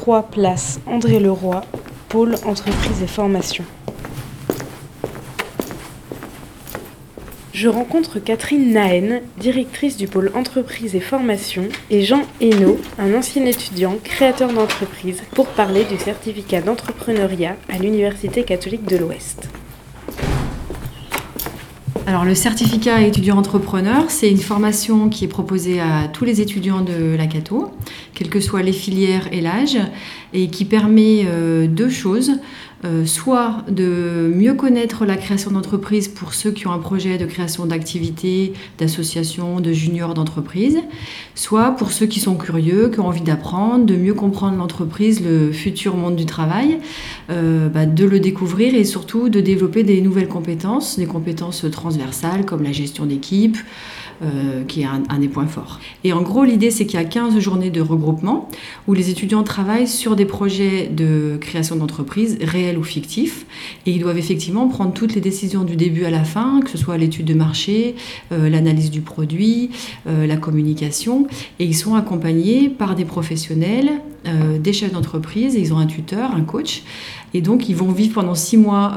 3 place André Leroy, pôle entreprise et formation. Je rencontre Catherine Nahen, directrice du pôle entreprise et formation, et Jean Hainaut, un ancien étudiant créateur d'entreprise, pour parler du certificat d'entrepreneuriat à l'Université catholique de l'Ouest. Alors le certificat étudiant entrepreneur, c'est une formation qui est proposée à tous les étudiants de la Cato, quelles que soient les filières et l'âge, et qui permet euh, deux choses. Euh, soit de mieux connaître la création d'entreprise pour ceux qui ont un projet de création d'activités, d'associations, de juniors d'entreprise, soit pour ceux qui sont curieux, qui ont envie d'apprendre, de mieux comprendre l'entreprise, le futur monde du travail, euh, bah, de le découvrir et surtout de développer des nouvelles compétences, des compétences transversales comme la gestion d'équipe, euh, qui est un, des points forts. Et en gros, l'idée, c'est qu'il y a 15 journées de regroupement où les étudiants travaillent sur des projets de création d'entreprise, réels ou fictifs, et ils doivent effectivement prendre toutes les décisions du début à la fin, que ce soit l'étude de marché, euh, l'analyse du produit, euh, la communication, et ils sont accompagnés par des professionnels, des chefs d'entreprise, ils ont un tuteur, un coach, et donc ils vont vivre pendant six mois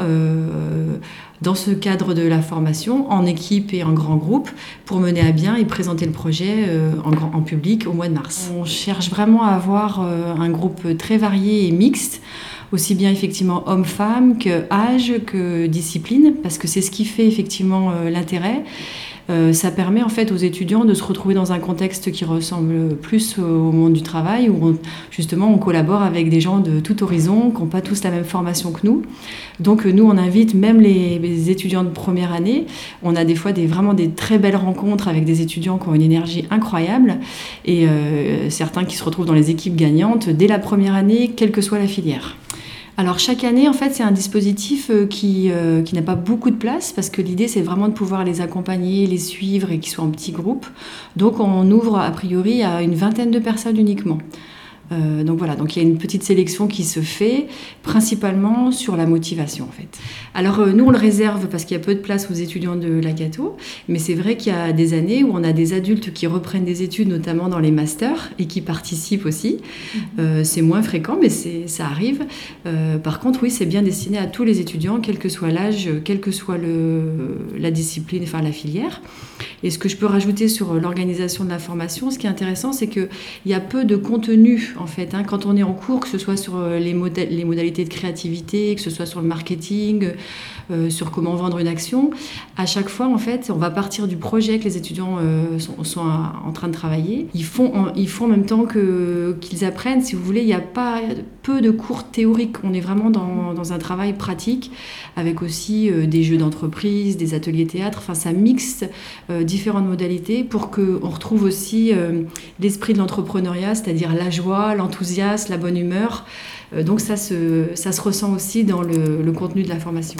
dans ce cadre de la formation, en équipe et en grand groupe, pour mener à bien et présenter le projet euh, en, public au mois de mars. On cherche vraiment à avoir euh, un groupe très varié et mixte aussi bien effectivement homme-femme que âge que discipline, parce que c'est ce qui fait effectivement euh, l'intérêt. Euh, ça permet en fait aux étudiants de se retrouver dans un contexte qui ressemble plus au monde du travail, où justement on collabore avec des gens de tout horizon, qui n'ont pas tous la même formation que nous. Donc nous, on invite même les, étudiants de première année. On a des fois vraiment des très belles rencontres avec des étudiants qui ont une énergie incroyable et euh, certains qui se retrouvent dans les équipes gagnantes dès la première année, quelle que soit la filière. Alors chaque année, en fait, c'est un dispositif euh, qui, euh, qui n'a pas beaucoup de place parce que l'idée, c'est vraiment de pouvoir les accompagner, les suivre et qu'ils soient en petits groupes. Donc on ouvre a priori à une vingtaine de personnes uniquement. Euh, donc voilà, donc il y a une petite sélection qui se fait, principalement sur la motivation en fait. Alors euh, nous on le réserve parce qu'il y a peu de place aux étudiants de la Cato, mais c'est vrai qu'il y a des années où on a des adultes qui reprennent des études, notamment dans les masters, et qui participent aussi. Mhm. Euh, c'est moins fréquent, mais ça arrive. par contre, oui, c'est bien destiné à tous les étudiants, quel que soit l'âge, quelle que soit le, la discipline, enfin la filière. Et ce que je peux rajouter sur l'organisation de la formation, ce qui est intéressant, c'est qu'il y a peu de contenu en fait. Hein. quand on est en cours, que ce soit sur euh, les, modalités de créativité, que ce soit sur le marketing, euh, sur comment vendre une action, à chaque fois, en fait, on va partir du projet que les étudiants euh, sont, en train de travailler. Ils font en, même temps qu'ils apprennent. Si vous voulez, il n'y a pas peu de cours théoriques. On est vraiment dans, dans un travail pratique avec aussi des jeux d'entreprise, des ateliers théâtre. Enfin, ça mixe différentes modalités pour qu'on retrouve aussi l'esprit de l'entrepreneuriat, c'est-à-dire la joie, l'enthousiasme, la bonne humeur. Euh, donc ça se, ça se ressent aussi dans le, contenu de la formation.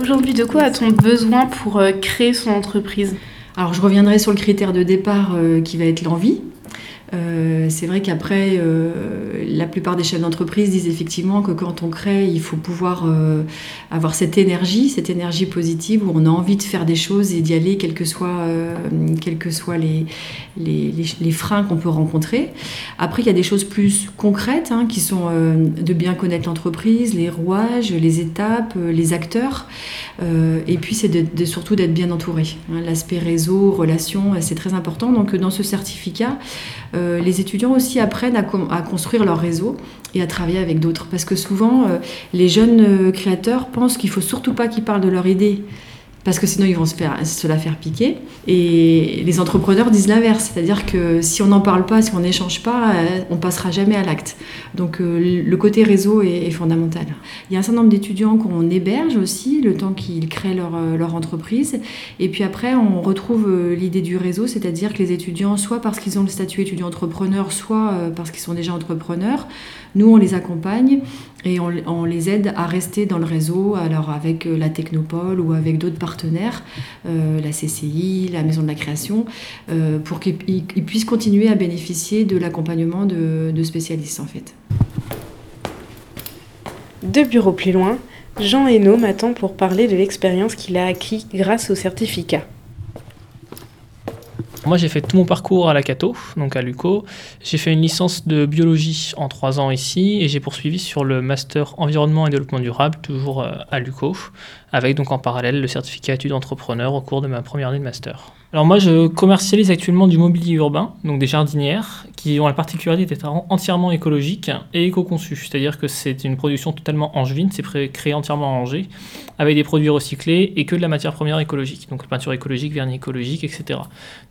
Aujourd'hui, de quoi a-t-on besoin pour euh, créer son entreprise? Alors, je reviendrai sur le critère de départ euh, qui va être l'envie. Euh, c'est vrai qu'après, euh, la plupart des chefs d'entreprise disent effectivement que quand on crée, il faut pouvoir euh, avoir cette énergie, cette énergie positive où on a envie de faire des choses et d'y aller, quels que soient, soient les, freins qu'on peut rencontrer. Après, il y a des choses plus concrètes hein, qui sont de bien connaître l'entreprise, les rouages, les étapes, les acteurs. et puis, c'est surtout d'être bien entouré. Hein. L'aspect réseau, relation, c'est très important. Donc, dans ce certificat, euh, les étudiants aussi apprennent à, construire leur réseau et à travailler avec d'autres. Parce que souvent, euh, les jeunes euh, créateurs pensent qu'il faut surtout pas qu'ils parlent de leur idée parce que sinon ils vont se, faire, se la faire piquer. Et les entrepreneurs disent l'inverse, c'est-à-dire que si on n'en parle pas, si on n'échange pas, euh, on passera jamais à l'acte. Donc euh, le côté réseau est, fondamental. Il y a un certain nombre d'étudiants qu'on héberge aussi, le temps qu'ils créent leur, euh, leur, entreprise. Et puis après, on retrouve l'idée du réseau, c'est-à-dire que les étudiants, soit parce qu'ils ont le statut étudiant entrepreneur, soit parce qu'ils sont déjà entrepreneurs, nous, on les accompagne et on, les aide à rester dans le réseau, alors avec euh, la Technopole ou avec d'autres partenaires, euh, la CCI, la Maison de la Création, euh, pour qu'ils puissent continuer à bénéficier de l'accompagnement de, spécialistes en fait. Deux bureaux plus loin, Jean Hainaut m'attend pour parler de l'expérience qu'il a acquis grâce au certificat. Moi, j'ai fait tout mon parcours à la Cato, donc à l'UCO. J'ai fait une licence de biologie en trois ans ici et j'ai poursuivi sur le master environnement et développement durable, toujours euh, à l'UCO, avec donc en parallèle le certificat études entrepreneur au cours de ma première année de master. Alors moi, je commercialise actuellement du mobilier urbain, donc des jardinières, qui ont la particularité d'être entièrement écologiques et éco-conçues. C'est-à-dire que c'est une production totalement angevine, c'est créé entièrement en Angers, avec des produits recyclés et que de la matière première écologique, donc peinture écologique, vernis écologique, etc.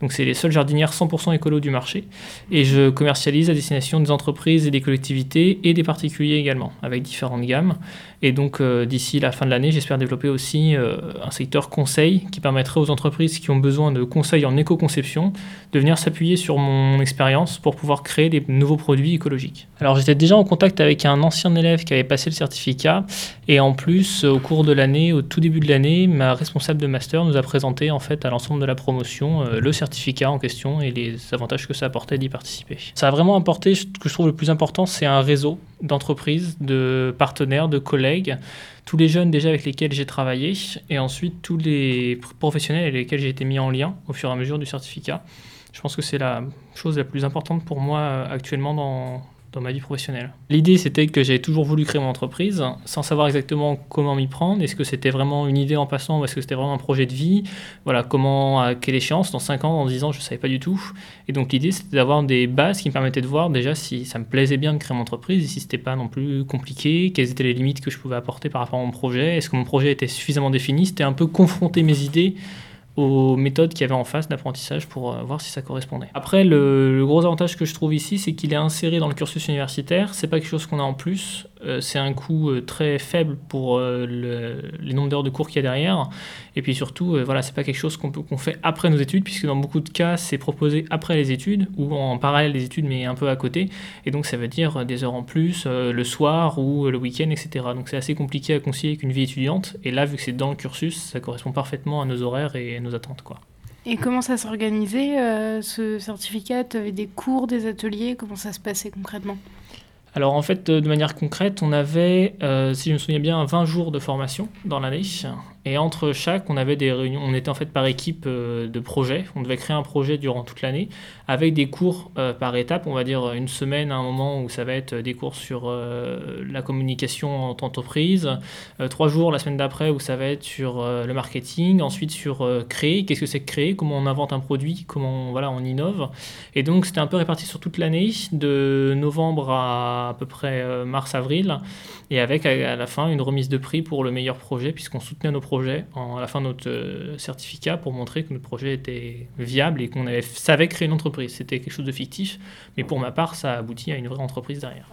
Donc c'est les seules jardinières 100% écolo du marché. Et je commercialise à destination des entreprises et des collectivités et des particuliers également, avec différentes gammes. Et donc euh, d'ici la fin de l'année, j'espère développer aussi euh, un secteur conseil qui permettrait aux entreprises qui ont besoin de conseils en éco-conception de venir s'appuyer sur mon expérience pour pouvoir créer des nouveaux produits écologiques. Alors j'étais déjà en contact avec un ancien élève qui avait passé le certificat et en plus au cours de l'année, au tout début de l'année, ma responsable de master nous a présenté en fait à l'ensemble de la promotion euh, le certificat en question et les avantages que ça apportait d'y participer. Ça a vraiment apporté, ce que je trouve le plus important, c'est un réseau d'entreprises, de partenaires, de collègues, tous les jeunes déjà avec lesquels j'ai travaillé, et ensuite tous les professionnels avec lesquels j'ai été mis en lien au fur et à mesure du certificat. Je pense que c'est la chose la plus importante pour moi euh, actuellement dans, dans ma vie professionnelle. L'idée, c'était que j'avais toujours voulu créer mon entreprise, sans savoir exactement comment m'y prendre. Est-ce que c'était vraiment une idée en passant ou est-ce que c'était vraiment un projet de vie? Voilà, comment, à quelle échéance Dans 5 ans, dans 10 ans, je ne savais pas du tout. Et donc l'idée, c'était d'avoir des bases qui me permettaient de voir déjà si ça me plaisait bien de créer mon entreprise, et si c'était pas non plus compliqué, quelles étaient les limites que je pouvais apporter par rapport à mon projet, est-ce que mon projet était suffisamment défini? C'était un peu confronter mes idées aux méthodes qu'il y avait en face d'apprentissage pour euh, voir si ça correspondait. Après, le, gros avantage que je trouve ici, c'est qu'il est inséré dans le cursus universitaire. C'est pas quelque chose qu'on a en plus. Euh, c'est un coût euh, très faible pour le, les nombres d'heures de cours qu'il y a derrière. Et puis surtout, voilà, c'est pas quelque chose qu'on fait après nos études, puisque dans beaucoup de cas, c'est proposé après les études ou en parallèle des études, mais un peu à côté. Et donc, ça veut dire des heures en plus le soir ou le week-end, etc. Donc, c'est assez compliqué à concilier avec une vie étudiante. Et là, vu que c'est dans le cursus, ça correspond parfaitement à nos horaires et à nos attentes. Quoi. Et comment ça s'organisait, euh, ce certificat? Tu avais des cours, des ateliers? Comment ça se passait concrètement? Alors en fait, de manière concrète, on avait, euh, si je me souviens bien, 20 jours de formation dans l'année. Et entre chaque, on avait des réunions. On était en fait par équipe euh, de projet. On devait créer un projet durant toute l'année avec des cours euh, par étape. On va dire une semaine à un moment où ça va être des cours sur euh, la communication en entreprise. trois jours la semaine d'après où ça va être sur le marketing. Ensuite sur créer. Qu'est-ce que c'est que créer? Comment on invente un produit? Comment voilà, on innove? Et donc c'était un peu réparti sur toute l'année, de novembre à à peu près mars-avril. Et avec à la fin une remise de prix pour le meilleur projet puisqu'on soutenait nos projets à la fin de notre euh, certificat pour montrer que notre projet était viable et qu'on savait créer une entreprise. C'était quelque chose de fictif, mais pour ma part, ça a abouti à une vraie entreprise derrière.